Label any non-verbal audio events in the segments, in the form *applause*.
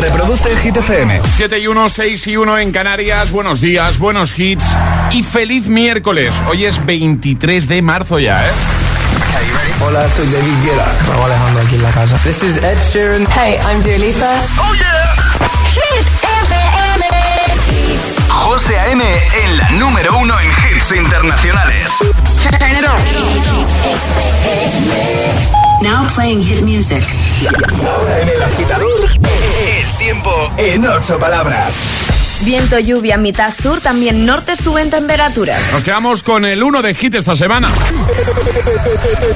Reproduce el Hit FM. 7 y 1, 6 y 1 en Canarias. Buenos días, buenos hits y feliz miércoles. Hoy es 23 de marzo ya, ¿eh? Hola, soy David Guetta. Raúl Alejandro aquí en la casa. This is Ed Sheeran. Hey, I'm Dua Lipa. ¡Oh, yeah! Hit FM. José A.M. en la número uno en hits internacionales. Turn it on. Now playing hit music. Ahora en el agitador, tiempo en ocho palabras. Viento, lluvia, mitad sur, también norte suben temperaturas. Nos quedamos con el 1 de hit esta semana.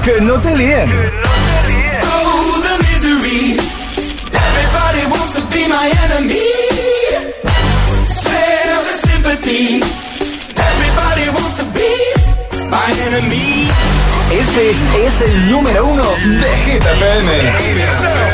que no te líen. Oh, the misery. Everybody wants to be my enemy. Spare the sympathy. Everybody wants to be my enemy. Este es el número uno de Hit FM.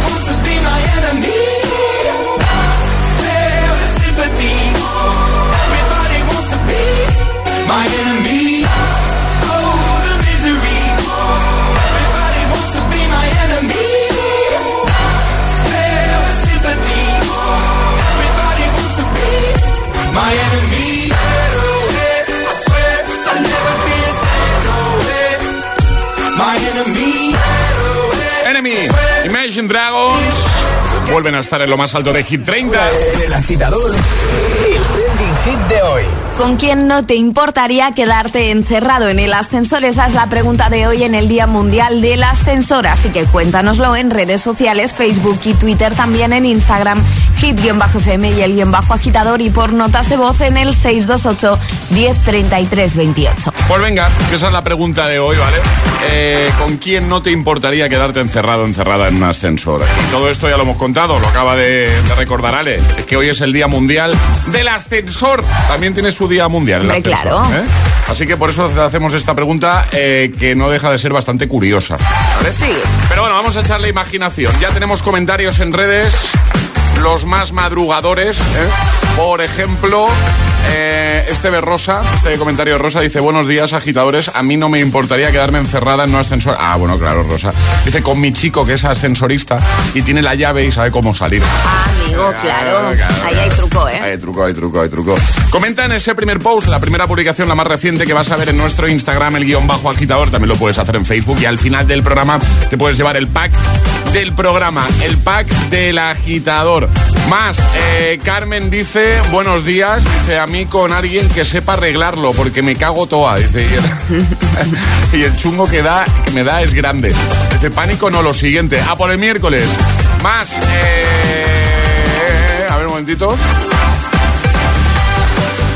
Vuelven a estar en lo más alto de Hit 30. El agitador, de hoy. ¿Con quién no te importaría quedarte encerrado en el ascensor? Esa es la pregunta de hoy en el Día Mundial del Ascensor. Así que cuéntanoslo en redes sociales, Facebook y Twitter, también en Instagram, hit-fm y el guion bajo agitador y por notas de voz en el 628 1033 28. Pues venga, que esa es la pregunta de hoy, ¿vale? Eh, ¿Con quién no te importaría quedarte encerrado, encerrada en un ascensor? Y todo esto ya lo hemos contado, lo acaba de, de recordar Ale. Es que hoy es el Día Mundial del Ascensor. También tiene su Día Mundial. Hombre, ascensor, claro. ¿eh? Así que por eso te hacemos esta pregunta eh, que no deja de ser bastante curiosa. ¿vale? Sí. Pero bueno, vamos a echarle imaginación. Ya tenemos comentarios en redes, los más madrugadores. ¿eh? Por ejemplo, eh, este de Rosa, este comentario de Rosa dice: Buenos días, agitadores. A mí no me importaría quedarme encerrada en un ascensor. Ah, bueno, claro, Rosa. Dice: Con mi chico que es ascensorista y tiene la llave y sabe cómo salir. Ah. Truco, claro. Ahí hay truco, ¿eh? Hay truco, hay truco, hay truco. Comenta en ese primer post, la primera publicación, la más reciente, que vas a ver en nuestro Instagram, el guion bajo agitador. También lo puedes hacer en Facebook. Y al final del programa te puedes llevar el pack del programa, el pack del agitador. Más, eh, Carmen dice, buenos días, dice a mí con alguien que sepa arreglarlo, porque me cago toda, dice. *laughs* Y el, chungo que, da, que me da es grande. Dice, pánico no, lo siguiente. A por el miércoles. Más, eh,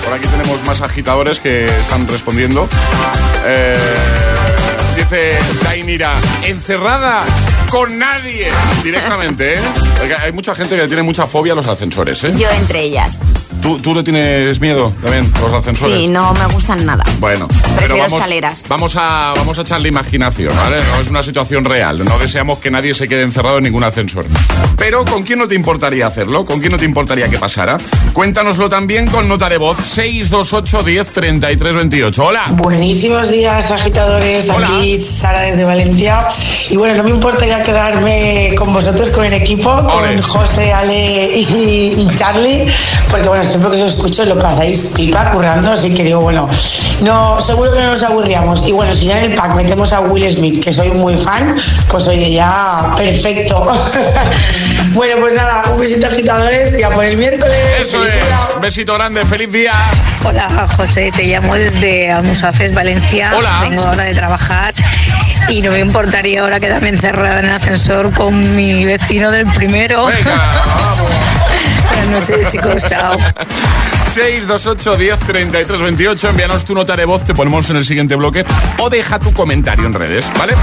Por aquí tenemos más agitadores que están respondiendo. Eh, dice Dainira, encerrada con nadie. Directamente, ¿eh? hay mucha gente que tiene mucha fobia a los ascensores, ¿eh? Yo entre ellas. ¿Tú, ¿Tú, le tienes miedo también los ascensores? Sí, no me gustan nada. Bueno, pero vamos, escaleras. Vamos a, vamos a echarle imaginación, ¿vale? No es una situación real. No deseamos que nadie se quede encerrado en ningún ascensor. Pero ¿con quién no te importaría hacerlo? ¿Con quién no te importaría que pasara? Cuéntanos,lo también con nota de voz 628 10 33 28. Hola. Buenísimos días, agitadores. Hola. Aquí Sara desde Valencia. Y bueno, no me importaría quedarme con vosotros, con el equipo, Ole. con José, Ale y, y Charlie, porque bueno, siempre que os escucho lo pasáis pipa currando, así que digo, bueno, no, seguro que no nos aburríamos. Y bueno, si ya en el pack metemos a Will Smith, que soy muy fan, pues oye, ya perfecto. *laughs* bueno, pues nada, un besito agitadores y a por el miércoles. Eso Feliz día. es. Besito grande, feliz día. Hola José, te llamo desde Almusafes, Valencia. Hola. Tengo hora de trabajar y no me importaría ahora quedarme encerrada en el ascensor con mi vecino del primero. Venga, vamos. Buenas noches chicos, chao. 628 10 33 28. Envíanos tu nota de voz, te ponemos en el siguiente bloque o deja tu comentario en redes, ¿vale?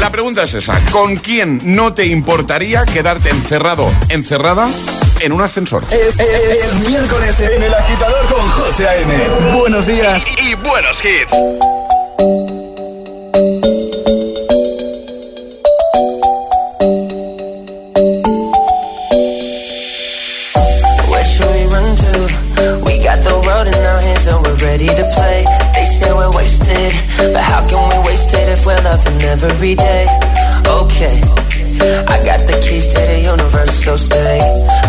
La pregunta es esa: ¿con quién no te importaría quedarte encerrado, encerrada en un ascensor? Es, es- es miércoles en el agitador con José A.M. Buenos días y, buenos hits. Every day? Okay, I got the keys to the universe, so stay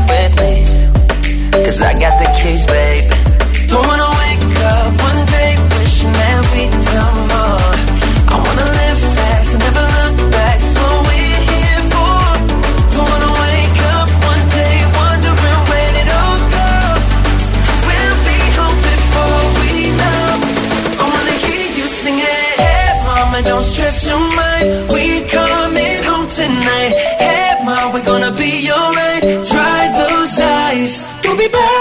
Mama, don't stress your mind. We coming home tonight. Hey, mom, we're gonna be alright. Dry those eyes. We'll be back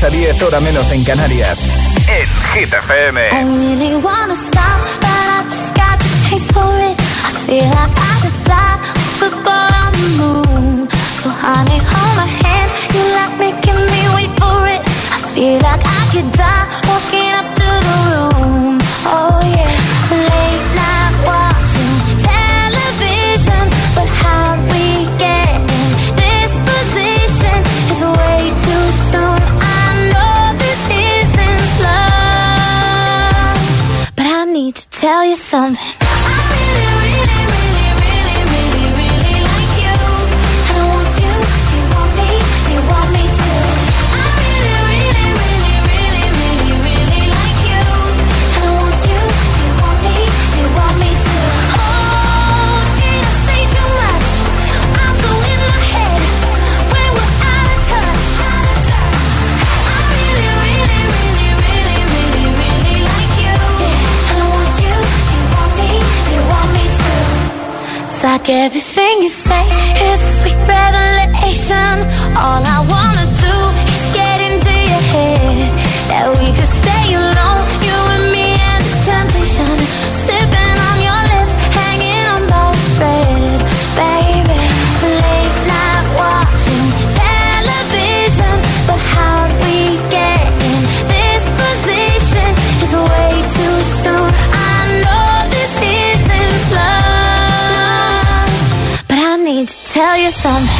6 a 10, hora menos en Canarias. En Hit FM. I really wanna stop, but I just got the taste for it. I feel like I could the moon. You like making me wait for it. I feel like I could die, It's to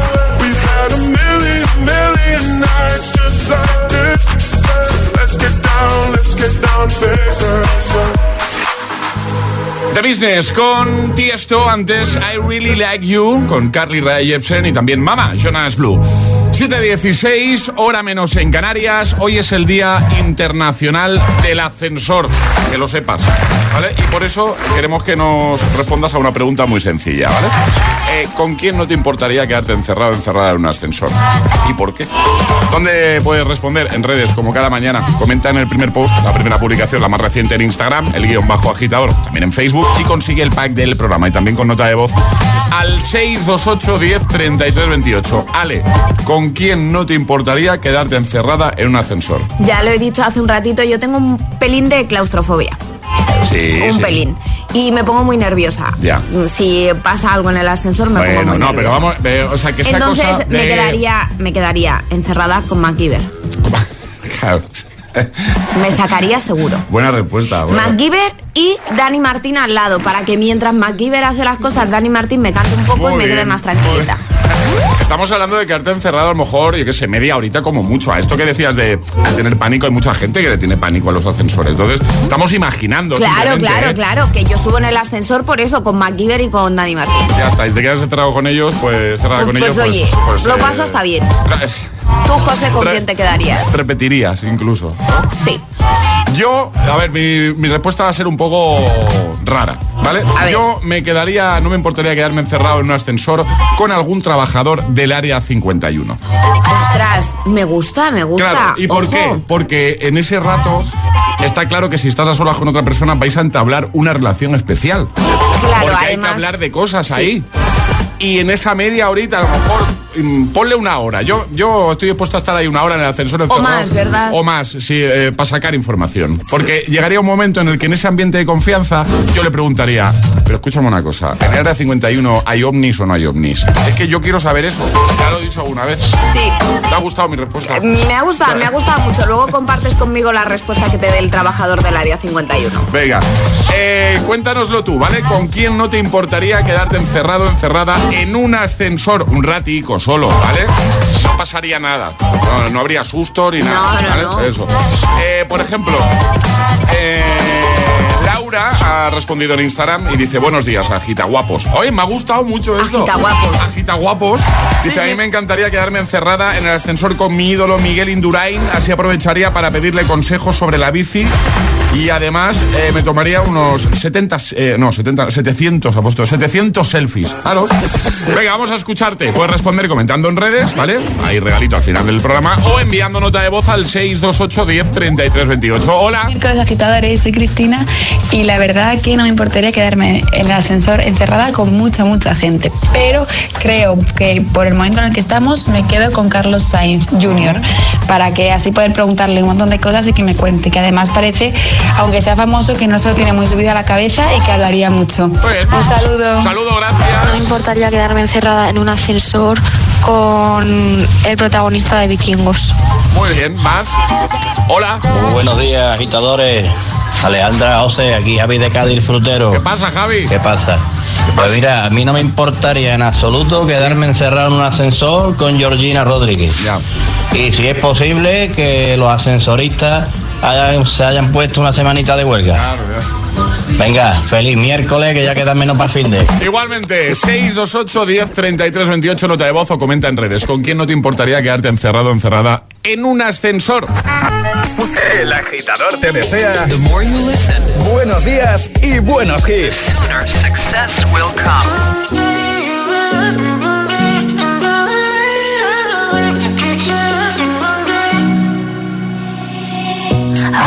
The Business con Tiesto, antes I Really Like You, con Carly Rae Jepsen y también Mama, Jonas Blue. 7.16, hora menos en Canarias. Hoy es el Día Internacional del Ascensor, que lo sepas, ¿vale? Y por eso queremos que nos respondas a una pregunta muy sencilla, ¿vale? ¿Con quién no te importaría quedarte encerrado, encerrada en un ascensor? ¿Y por qué? ¿Dónde puedes responder? En redes, como cada mañana. Comenta en el primer post, la primera publicación, la más reciente en Instagram, el guion bajo agitador, también en Facebook y consigue el pack del programa y también con nota de voz al 628 10 33 28. Ale, ¿con quién no te importaría quedarte encerrada en un ascensor? Ya lo he dicho hace un ratito, yo tengo un pelín de claustrofobia. Sí, un sí. pelín. Y me pongo muy nerviosa. Ya. Si pasa algo en el ascensor, me pongo Bueno, muy no, pero nerviosa. vamos, eh, o sea, que esa Entonces cosa me, quedaría, me quedaría encerrada con MacGyver. *laughs* Claro. Me sacaría seguro. Buena respuesta. buena. MacGyver y Dani Martín al lado, para que mientras MacGyver hace las cosas, Dani Martín me cante un poco Muy y me quede más tranquilita. Estamos hablando de quedarte encerrado a lo mejor, yo que sé, media horita como mucho. A esto que decías de, tener pánico, hay mucha gente que le tiene pánico a los ascensores. Entonces, estamos imaginando. Claro, claro, ¿eh? claro, que yo subo en el ascensor por eso, con MacGyver y con Dani Martín. Ya está, y si te quedas encerrado con ellos, pues cerrada con Pues ellos. oye, pues, lo eh, paso hasta bien. Tú, José, ¿con quién te quedarías? Repetirías incluso. Sí. Yo, a ver, mi, mi respuesta va a ser un poco rara, ¿vale? Yo me quedaría, no me importaría quedarme encerrado en un ascensor con algún trabajador del área 51. Ostras, me gusta, me gusta. Claro, ¿y por Ojo. qué? Porque en ese rato está claro que si estás a solas con otra persona vais a entablar una relación especial. Claro, Porque hay que hablar de cosas ahí. Y en esa media horita, a lo mejor, ponle una hora. Yo, yo estoy dispuesto a estar ahí una hora en el ascensor encerrado. más, ¿verdad? O más, sí, eh, para sacar información. Porque llegaría un momento en el que en ese ambiente de confianza yo le preguntaría, pero escúchame una cosa, ¿en el área 51 hay ovnis o no hay ovnis? Es que yo quiero saber eso. Ya lo he dicho alguna vez. Sí. ¿Te ha gustado mi respuesta? Me ha gustado, me ha gustado mucho. Luego compartes conmigo la respuesta que te dé el trabajador del área 51. Venga, eh, cuéntanoslo tú, ¿vale? ¿Con quién no te importaría quedarte encerrado, encerrada en un ascensor un ratico solo, ¿vale? No pasaría nada, no, no habría susto ni nada, No, no, ¿vale? Eso. Eh, por ejemplo, eh, Laura ha respondido en Instagram y dice, buenos días, agita guapos. Oye, me ha gustado mucho esto. Agitaguapos. Agita guapos. Dice, Sí, a mí sí. me encantaría quedarme encerrada en el ascensor con mi ídolo Miguel Indurain, así aprovecharía para pedirle consejos sobre la bici y además eh, me tomaría unos 70, eh, no, 70, 700, ha puesto 700 selfies. Claro. Venga, vamos a escucharte. Puedes responder comentando en redes, ¿vale? Hay regalito al final del programa o enviando nota de voz al 628 10 33 28. Hola. Miércoles agitadores, soy Cristina y la verdad que no me importaría quedarme en el ascensor encerrada con mucha, mucha gente. Pero creo que por el momento en el que estamos me quedo con Carlos Sainz Jr. para que así poder preguntarle un montón de cosas y que me cuente. Que además parece, aunque sea famoso, que no se lo tiene muy subido a la cabeza y que hablaría mucho. Un saludo. Un saludo, gracias. No me importaría quedarme encerrada en un ascensor con el protagonista de Vikingos. Muy bien, más. Hola. Muy buenos días, agitadores. Alejandra José, aquí Javi de Cádiz Frutero. ¿Qué pasa, Javi? ¿Qué pasa? Pues mira, a mí no me importaría en absoluto quedarme encerrado en un ascensor con Georgina Rodríguez. Y si es posible, que los ascensoristas hayan- se hayan puesto una semanita de huelga. Venga, feliz miércoles, que ya queda menos para fin de. Igualmente, 628 10 33 28, nota de voz o comenta en redes. ¿Con quién no te importaría quedarte encerrado o encerrada en un ascensor? El agitador te desea buenos días y buenos hits.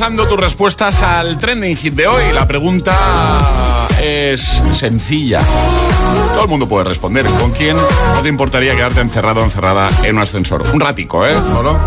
tus respuestas al trending hit de hoy. La pregunta es sencilla. Todo el mundo puede responder. ¿Con quién no te importaría quedarte encerrado o encerrada en un ascensor? Un ratico, ¿eh? Solo.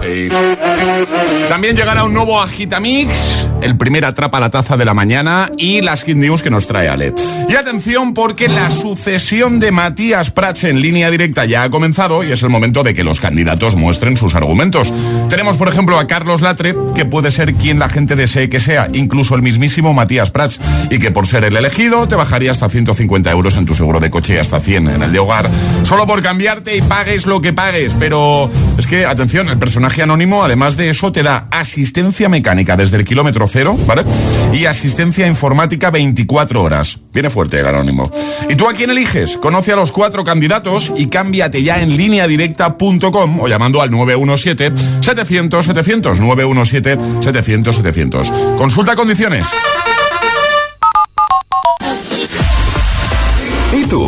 También llegará un nuevo Agitamix, el primer atrapa la taza de la mañana y las hit news que nos trae Ale. Y atención porque la sucesión de Matías Prats en línea directa ya ha comenzado y es el momento de que los candidatos muestren sus argumentos. Tenemos, por ejemplo, a Carlos Latre, que puede ser quien la gente desee que sea, incluso el mismísimo Matías Prats, y que por ser el elegido te bajaría hasta 150 euros en tu seguro de coche y hasta 100 en el de hogar, solo por cambiarte y pagues lo que pagues. Pero es que, atención, el personaje anónimo, además de eso, te da asistencia mecánica desde el kilómetro cero, ¿vale? Y asistencia informática 24 horas. Viene fuerte el anónimo. ¿Y tú a quién eliges? Conoce a los cuatro candidatos y cámbiate ya en lineadirecta.com o llamando al 917-700-700. 917-700-700. Consulta condiciones. ¿Y tú?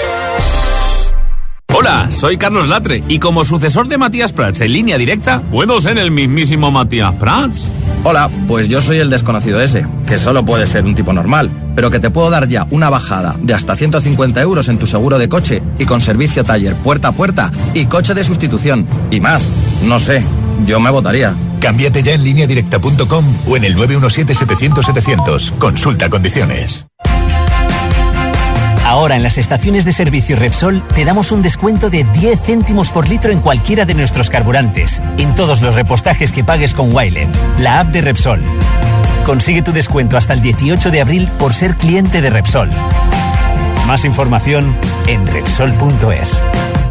Hola, soy Carlos Latre y como sucesor de Matías Prats en línea directa, ¿puedo ser el mismísimo Matías Prats? Hola, pues yo soy el desconocido ese, que solo puede ser un tipo normal, pero que te puedo dar ya una bajada de hasta 150 euros en tu seguro de coche y con servicio taller puerta a puerta y coche de sustitución. Y más, no sé, yo me votaría. Cámbiate ya en lineadirecta.com o en el 917-700-700. Consulta condiciones. Ahora en las estaciones de servicio Repsol te damos un descuento de 10 céntimos por litro en cualquiera de nuestros carburantes, en todos los repostajes que pagues con Wilet, la app de Repsol. Consigue tu descuento hasta el 18 de abril por ser cliente de Repsol. Más información en Repsol.es.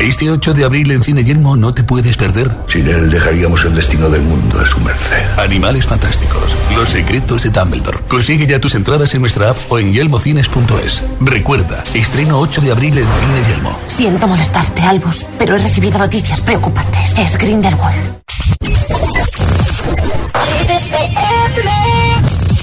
Este 8 de abril en Cine Yelmo no te puedes perder. Sin él dejaríamos el destino del mundo a su merced. Animales fantásticos. Los secretos de Dumbledore. Consigue ya tus entradas en nuestra app o en yelmocines.es. Recuerda, estreno 8 de abril en Cine Yelmo. Siento molestarte, Albus, pero he recibido noticias preocupantes. Es Grindelwald.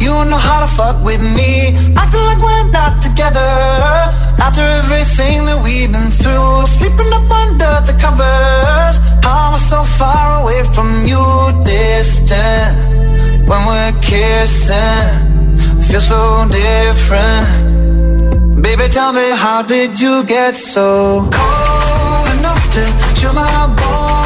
You know how to fuck with me. Acting like we're not together. After everything that we've been through, sleeping up under the covers. How am I so far away from you, distant? When we're kissing, feel so different. Baby, tell me, how did you get so cold enough to chill my bones?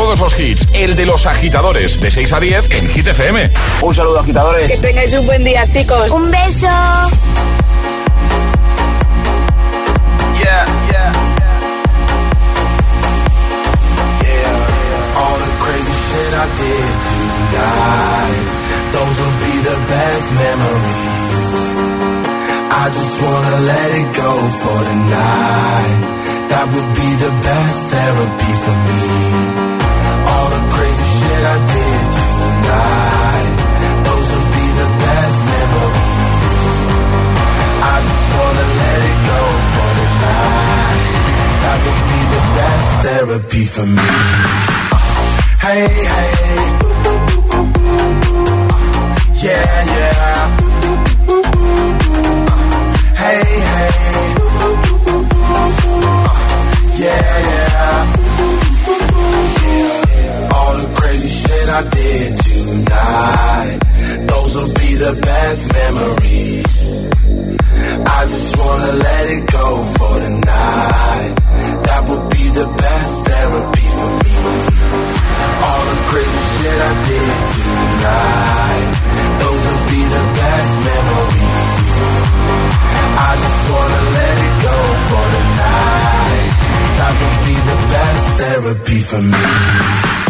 todos los hits. El de los agitadores, de 6 a 10 en Hit FM. Un saludo, agitadores. Que tengáis un buen día, chicos. Un beso. Yeah, yeah. Yeah, all the crazy shit I did tonight. Those will be the best memories. I just wanna let it go for tonight. That would be the best therapy for me. The I did tonight. Those will be the best memories. I just wanna let it go. That be the best therapy for me. Hey, hey. Yeah, yeah. I did tonight. Those will be the best memories. I just wanna let it go for tonight. That would be the best therapy for me. All the crazy shit I did tonight. Those will be the best memories. I just wanna let it go for tonight. That would be the best therapy for me.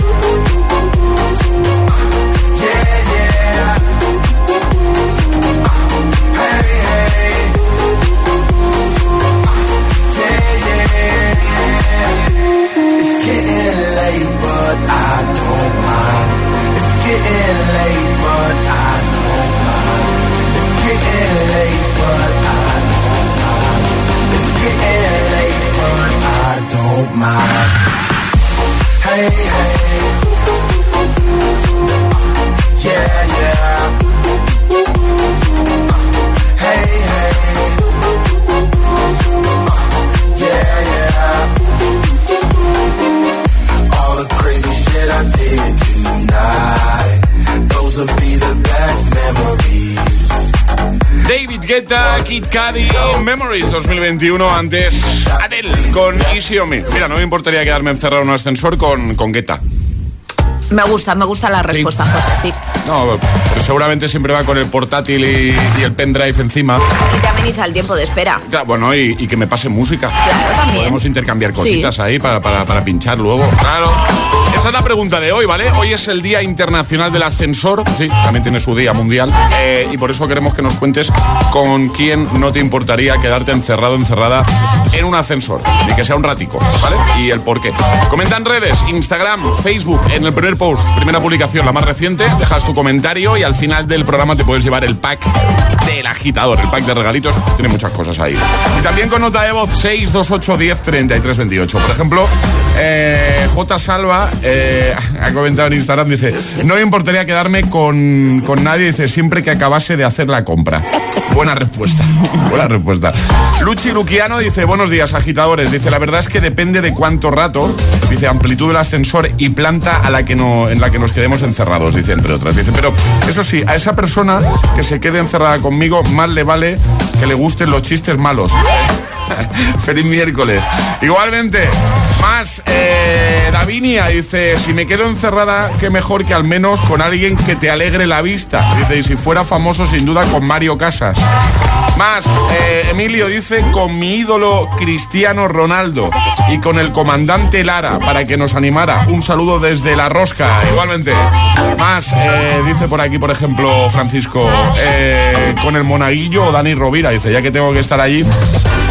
I don't mind. It's getting late, but I don't mind. It's getting late, but I don't mind. It's getting late, but I don't mind. Hey, hey. Those will be the best memories. David Guetta, Kid Cudi, Memories 2021, antes Adele con Easy on Me. Mira, no me importaría quedarme encerrado en un ascensor con, con Guetta. Me gusta, me gusta la respuesta, José, sí. No, pero seguramente siempre va con el portátil y, y el pendrive encima. Y te ameniza el tiempo de espera. Claro, bueno, y, y que me pase música. Claro, también. Podemos intercambiar cositas Sí. ahí para, para, para pinchar luego. Claro. Esa es la pregunta de hoy, ¿vale? Hoy es el Día Internacional del Ascensor. Sí, también tiene su día mundial. Eh, y por eso queremos que nos cuentes con quién no te importaría quedarte encerrado, encerrada en un ascensor. Ni que sea un ratico, ¿vale? Y el por qué. Comenta en redes, Instagram, Facebook, en el primer post, primera publicación, la más reciente. Dejas tu comentario y al final del programa te puedes llevar el pack del agitador. El pack de regalitos tiene muchas cosas ahí. Y también con nota de voz 628 10 33 28. Por ejemplo, eh, J. Salva *laughs* ha comentado en Instagram, dice, no me importaría quedarme con, con nadie, dice, siempre que acabase de hacer la compra. Buena respuesta, buena respuesta. Luchi Luquiano dice, buenos días agitadores, dice, la verdad es que depende de cuánto rato, dice, amplitud del ascensor y planta a la que no, en la que nos quedemos encerrados, dice, entre otras. Dice, pero eso sí, a esa persona que se quede encerrada conmigo, más le vale que le gusten los chistes malos. *laughs* Feliz miércoles. Igualmente, más eh, Davinia dice, si me quedo encerrada, qué mejor que al menos con alguien que te alegre la vista. Dice, y si fuera famoso, sin duda, con Mario Casas. Más, eh, Emilio dice, con mi ídolo Cristiano Ronaldo y con el comandante Lara para que nos animara. Un saludo desde La Rosca, igualmente. Más, eh, dice por aquí, por ejemplo, Francisco, con el monaguillo o Dani Rovira. Dice, ya que tengo que estar allí,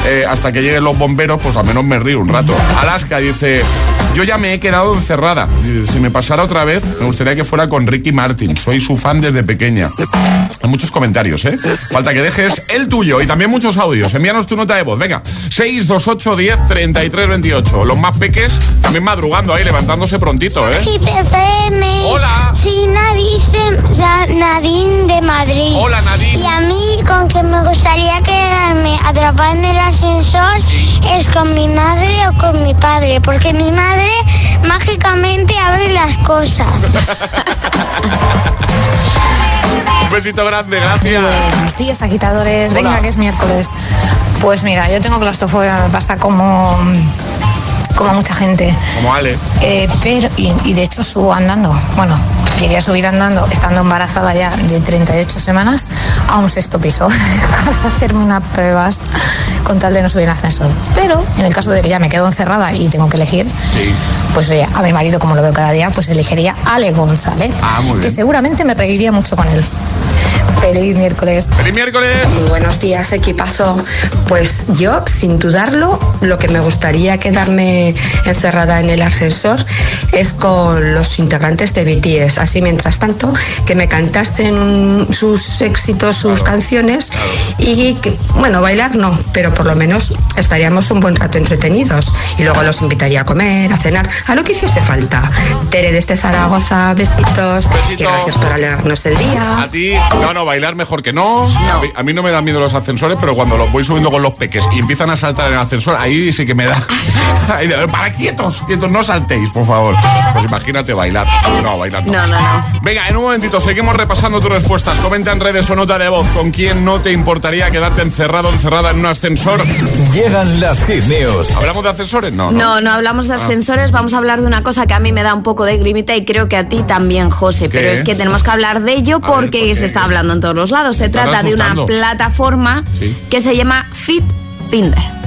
eh, hasta que lleguen los bomberos, pues al menos me río un rato. Alaska dice, yo ya me he quedado encerrada. Si me pasara otra vez, me gustaría que fuera con Ricky Martin. Soy su fan desde pequeña. Hay muchos comentarios, ¿eh? Falta que dejes el tuyo y también muchos audios. Envíanos tu nota de voz. Venga, 628 10 33 28. Los más peques también madrugando ahí, levantándose prontito, ¿eh? Hola. Sí, Nadine, Nadine de Madrid. Hola, Nadine. Y a mí, con que me gustaría quedarme atrapada en el ascensor es con mi madre o con mi padre, porque mi madre mágicamente abre las cosas. Un besito grande, gracias. Buenos días, agitadores. Venga, que es miércoles. Pues mira, yo tengo claustrofobia, me pasa como como mucha gente. Como Ale. Eh, pero, y, de hecho subo andando. Bueno, llegué a subir andando, estando embarazada ya de 38 semanas, a un sexto piso *laughs* para hacerme unas pruebas con tal de no subir en ascensor. Pero en el caso de que ya me quedo encerrada y tengo que elegir, pues oye, a mi marido, como lo veo cada día, pues elegiría Ale González, Ah, muy bien. que seguramente me reiría mucho con él. Feliz miércoles. ¡Feliz miércoles! Muy buenos días, equipazo. Pues yo, sin dudarlo, lo que me gustaría quedarme encerrada en el ascensor es con los integrantes de BTS. Así, mientras tanto, que me cantasen sus éxitos, sus canciones y, que, bueno, bailar no, pero por lo menos estaríamos un buen rato entretenidos. Y luego los invitaría a comer, a cenar, a lo que hiciese falta. Tere desde Zaragoza, besitos. Y gracias por alegrarnos el día. A ti, no, no, bailar mejor que no. A, mí, a mí no me dan miedo los ascensores, pero cuando los voy subiendo con los peques y empiezan a saltar en el ascensor, ahí sí que me da. *laughs* Ahí de- para quietos, quietos, no saltéis, por favor. Pues imagínate bailar. No, bailar no. No, no, no. Venga, en un momentito seguimos repasando tus respuestas. Comenta en redes o nota de voz con quién no te importaría quedarte encerrado o encerrada en un ascensor. Llegan las hit news. ¿Hablamos de ascensores? No, No, no hablamos de Ah. ascensores, vamos a hablar de una cosa que a mí me da un poco de grimita y creo que a ti también, José, ¿Qué? pero es que tenemos que hablar de ello porque se está hablando en todos los lados. Se trata de una plataforma Sí. que se llama Fit Finder.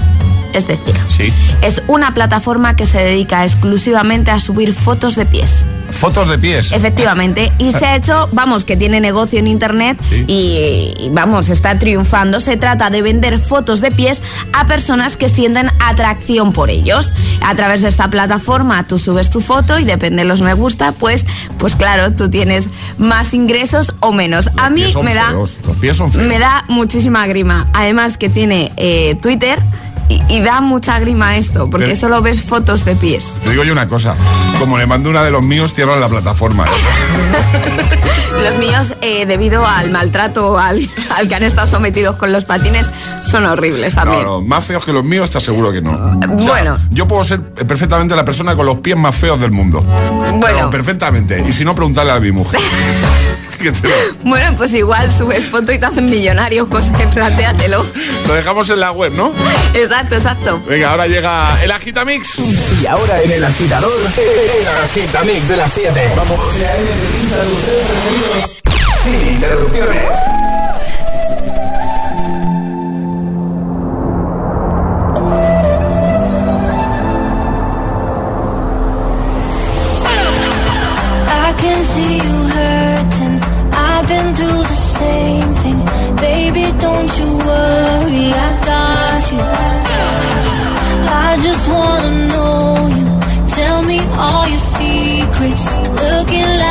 Es decir, Sí. es una plataforma que se dedica exclusivamente a subir fotos de pies. Fotos de pies. Efectivamente, y se ha *laughs* hecho, vamos, que tiene negocio en internet y, y, vamos, está triunfando. Se trata de vender fotos de pies a personas que sienten atracción por ellos. A través de esta plataforma tú subes tu foto y depende de los me gusta, pues, pues claro, tú tienes más ingresos o menos. a mí Pies son me da, Los pies son feos. me da muchísima grima. Además que tiene eh, Twitter y, y da mucha grima esto, porque Pero- solo ves fotos de pies. Te digo yo una cosa. Como le mando una de los míos, cierran la plataforma. *laughs* Los míos, eh, debido al maltrato al, *laughs* al que han estado sometidos con los patines, son horribles No, también. no, más feos que los míos, te aseguro que no. O sea, Bueno. Yo puedo ser perfectamente la persona con los pies más feos del mundo. Bueno. Pero perfectamente. Y si no, preguntarle a mi mujer. *laughs* Que te lo, *laughs* Bueno, pues igual subes foto y te hacen millonario, José, plantéatelo. lo dejamos en la web, ¿no? Exacto, exacto. Venga, ahora llega el Agitamix. Y ahora en el agitador, el agitamix de las 7. Vamos. Sin interrupciones. Worry, I got you. I just wanna know you. Tell me all your secrets. Looking like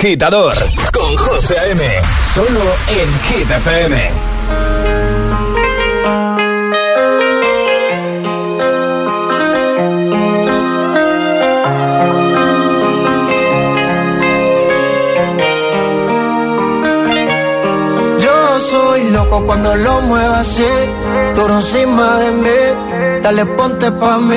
agitador con José A.M. Solo en Hit FM. Yo soy loco cuando lo muevo así, tú encima de mí, dale ponte pa' mí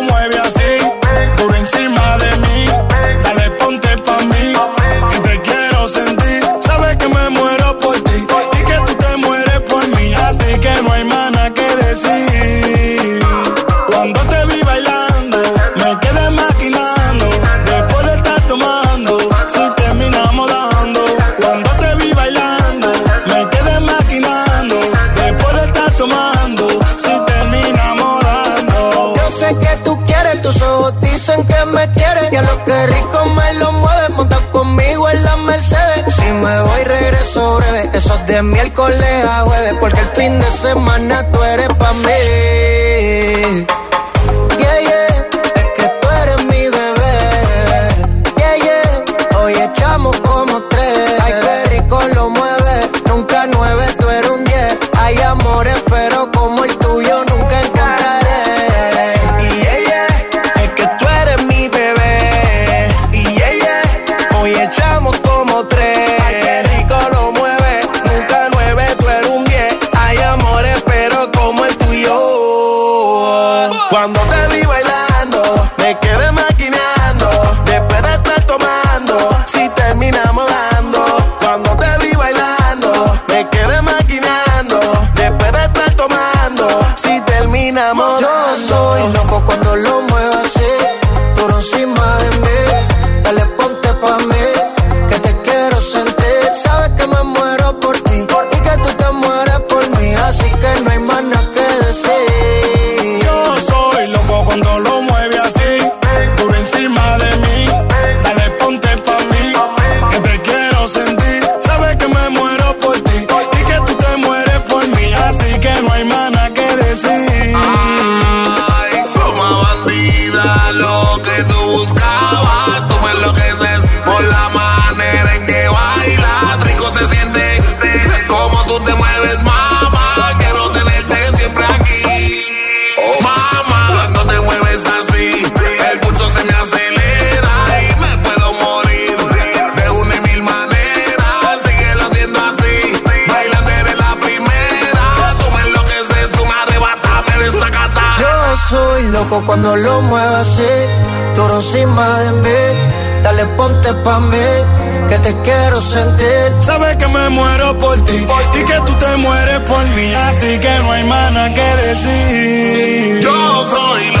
colega jueves porque el fin de semana tú eres pa' mí. cuando lo mueve así. Toro encima de mí, dale ponte pa' mí, que te quiero sentir. Sabes que me muero por ti, por ti que tú te mueres por mí. Así que no hay mana que decir. Yo soy la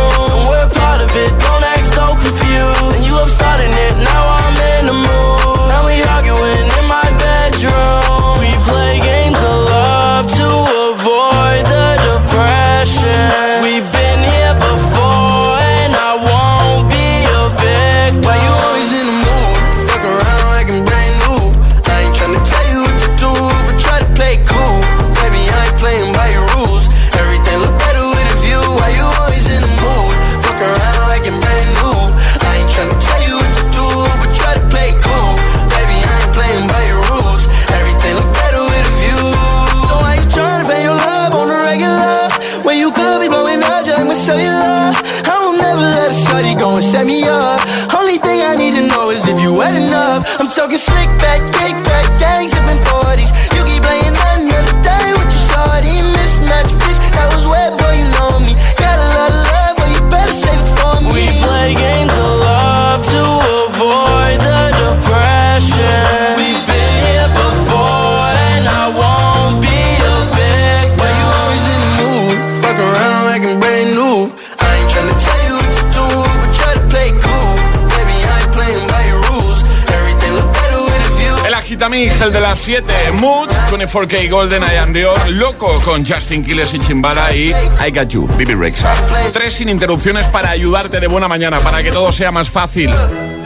El de las 7. Mood con 4K Golden, I Am Dior. Loco con Justin Quiles y Chimbala. Y I Got You, Bibi Rexa. Tres sin interrupciones para ayudarte de buena mañana, para que todo sea más fácil.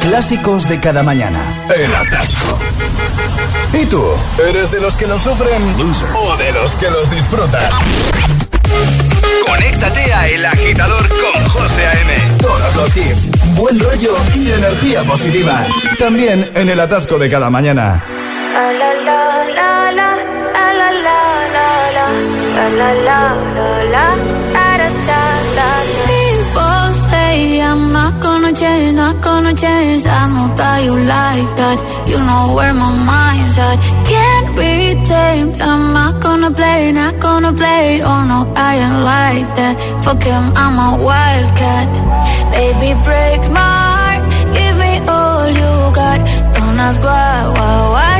Clásicos de cada mañana. El atasco. ¿Y tú? ¿Eres de los que los sufren o de los que los disfrutan? Conéctate a El Agitador con José A.M. Todos los hits, buen rollo y energía positiva. También en el atasco de cada mañana. People say I'm not gonna change, not gonna change. I know that you like that. You know where my mind's at. Can't be tamed. I'm not gonna play, not gonna play. Oh no, I ain't like that. Fuck him, I'm a wildcat. Baby, break my heart. Give me all you got. Don't ask why, why, why.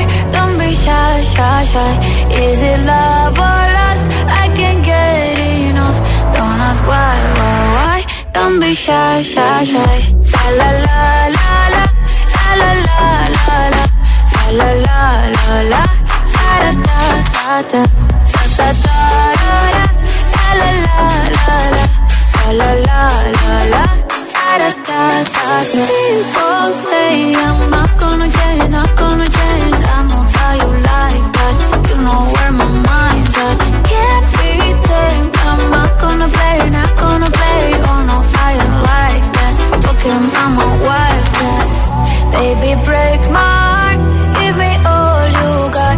Is it love or lust? I can't get enough. Don't ask why, why, why. Don't be shy, shy, shy. La la la la la, la la la la la, la la la la la, la la la la la, la. People say I'm not gonna change, not gonna change. I know how you like that. You know where my mind's at. Can't be tamed. I'm not gonna play, not gonna play. Oh like that. I'm a. Baby, break my heart. Give me all you got.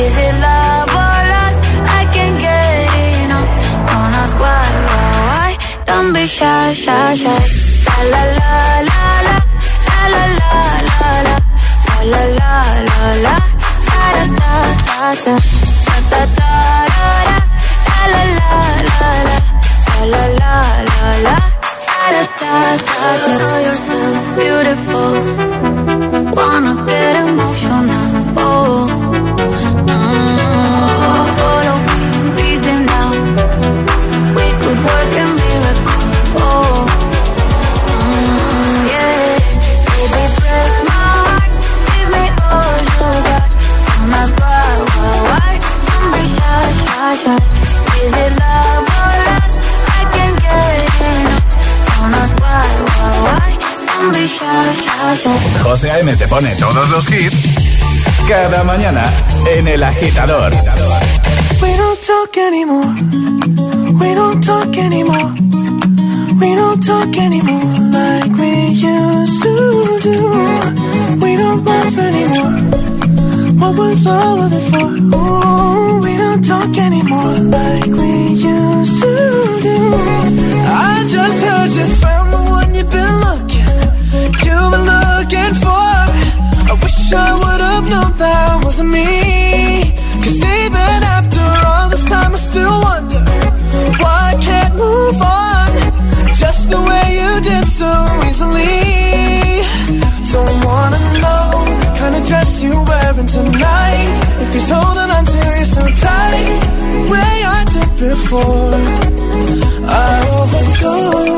Is it love or lust? I can't get enough. Shy, shy, shy. La la la la la, la la la la. La, la la la da da, da da da da, la la la la. La, la la la. La, da da da. Know yourself beautiful, wanna get emotional. Pone todos los hits cada mañana en El Agitador. We don't talk anymore. We don't talk anymore. We don't talk anymore like we used to do. We don't laugh anymore. What was all of it for? Ooh, we don't talk anymore like we used to do. I just heard you found the one you've been looking. You've been looking wish I would've known that wasn't me. Cause even after all this time I still wonder Why I can't move on. Just the way you did so easily. Don't wanna know the kind of dress you're wearing tonight. If he's holding on to you so tight The way I did before I overdosed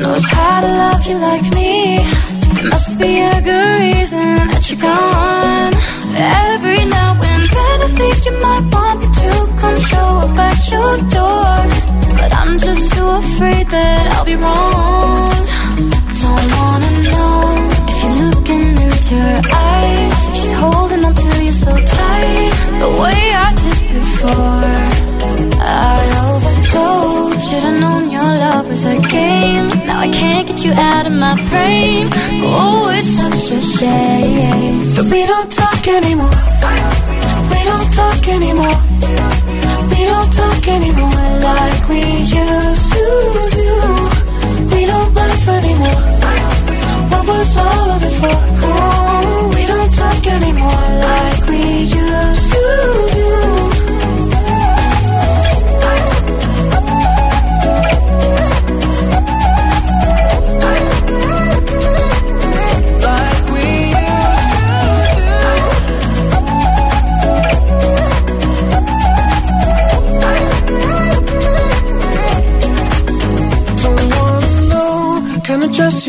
Knows how to love you like me. There must be a good reason that you're gone. Every now and then I think you might want me to come show up at your door. But I'm just too afraid that I'll be wrong. Don't wanna know if you're looking into her eyes. She's holding on to you so tight, the way I did before. I overdosed. Should've known your love was a game. Now I can't get you out of my brain. Oh, it's such a shame that we don't talk anymore. We don't talk anymore. We don't talk anymore like we used to do.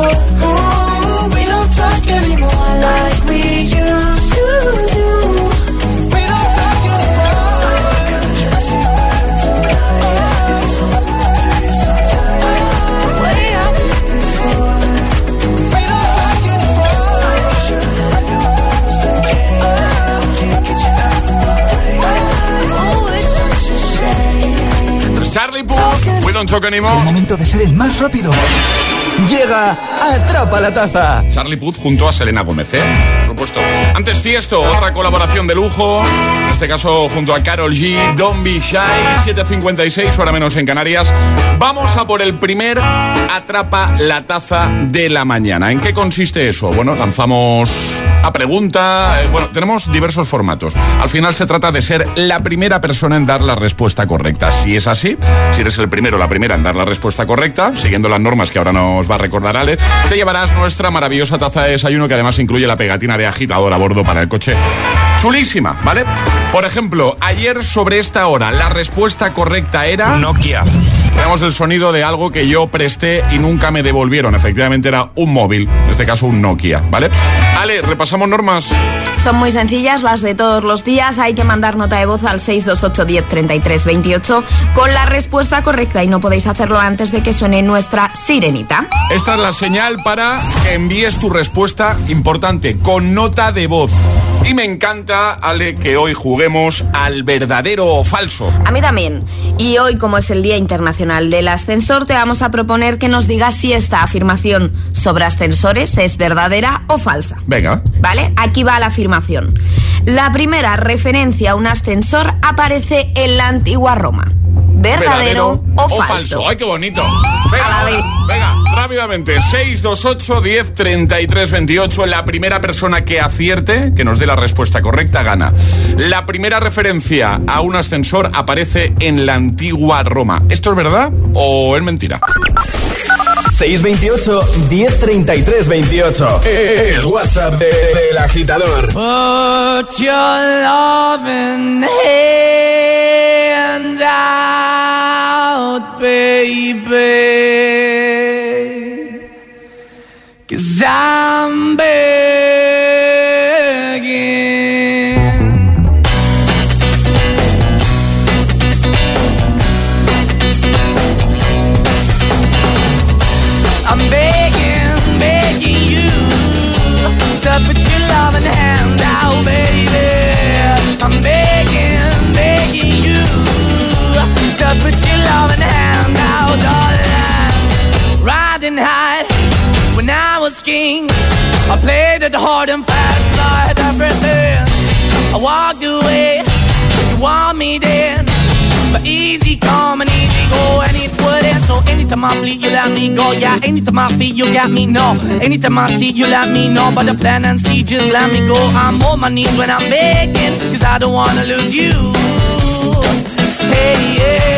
Oh, we don't talk anymore like we used to do. Don't talk anymore. Charlie Puth, We Don't Talk Anymore. El momento de ser el más rápido. Llega Atrapa la Taza. Charlie Puth junto a Selena Gómez, ¿eh? Supuesto. Antes Tiesto, otra colaboración de lujo. En este caso junto a Carol G, Don't Be Shy, 7.56, hora menos en Canarias. Vamos a por el primer Atrapa la Taza de la mañana. ¿En qué consiste eso? Bueno, lanzamos a pregunta. eh, Bueno, tenemos diversos formatos. Al final se trata de ser la primera persona en dar la respuesta correcta. Si es así, si eres el primero o la primera en dar la respuesta correcta, siguiendo las normas que ahora nos va a recordar Ale, te llevarás nuestra maravillosa taza de desayuno que además incluye la pegatina de agitador a bordo para el coche. Chulísima, ¿vale? Por ejemplo, ayer sobre esta hora la respuesta correcta era... Nokia. Tenemos el sonido de algo que yo presté y nunca me devolvieron. Efectivamente era un móvil, en este caso un Nokia, ¿vale? Ale, repasamos normas. Son muy sencillas, las de todos los días. Hay que mandar nota de voz al 628 10 33 28 con la respuesta correcta y no podéis hacerlo antes de que suene nuestra sirenita. Esta es la señal para que envíes tu respuesta importante con nota de voz. Y me encanta, Ale, que hoy juguemos al verdadero o falso. A mí también. Y hoy, como es el Día Internacional del Ascensor, te vamos a proponer que nos digas si esta afirmación sobre ascensores es verdadera o falsa. Venga. ¿Vale? Aquí va la afirmación. La primera referencia a un ascensor aparece en la antigua Roma. ¿Verdadero, o, falso? ¡Ay, qué bonito! Venga, venga, rápidamente. 628 10 33 28. La primera persona que acierte, que nos dé la respuesta correcta, gana. La primera referencia a un ascensor aparece en la antigua Roma. ¿Esto es verdad o es mentira? 628 1033 28. El WhatsApp de- del agitador. love and hand out all land. Riding high when I was king, I played it hard and fast, like everything. I walked away, you want me then. But easy come and easy go, and it wouldn't. So anytime I bleed, you let me go. Yeah, anytime I feel, you got me. No, anytime I see, you let me know. But the plan and see, just let me go. I'm on my knees when I'm begging, cause I i don't wanna lose you. Hey, yeah.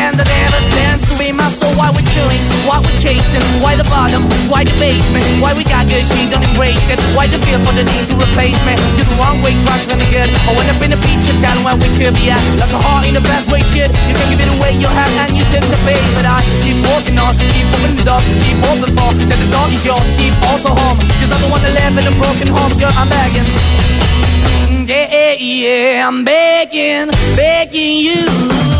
stand, that ever stands to be my soul. Why we're why we're chasing, why the bottom, why the basement, why we got good, she don't embrace it. Why the feel for the need to replace me? You're the wrong way, trying to good. I went up in the feature town where we could be at. Like a heart in the best way, shit. You can give it away, you have, and you tend the pay. But I keep walking on, keep moving the door, keep open for that the door is yours, keep also home. Cause the one that live in a broken home, girl, I'm begging. Yeah, yeah, I'm begging, begging you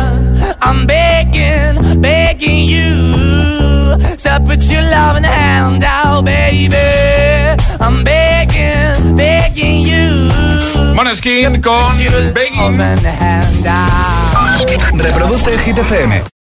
I'm begging, begging you. So put your love in the hand out, baby. I'm begging, begging you. Moneskin con Begging. Hand out. Reproduce Hit FM.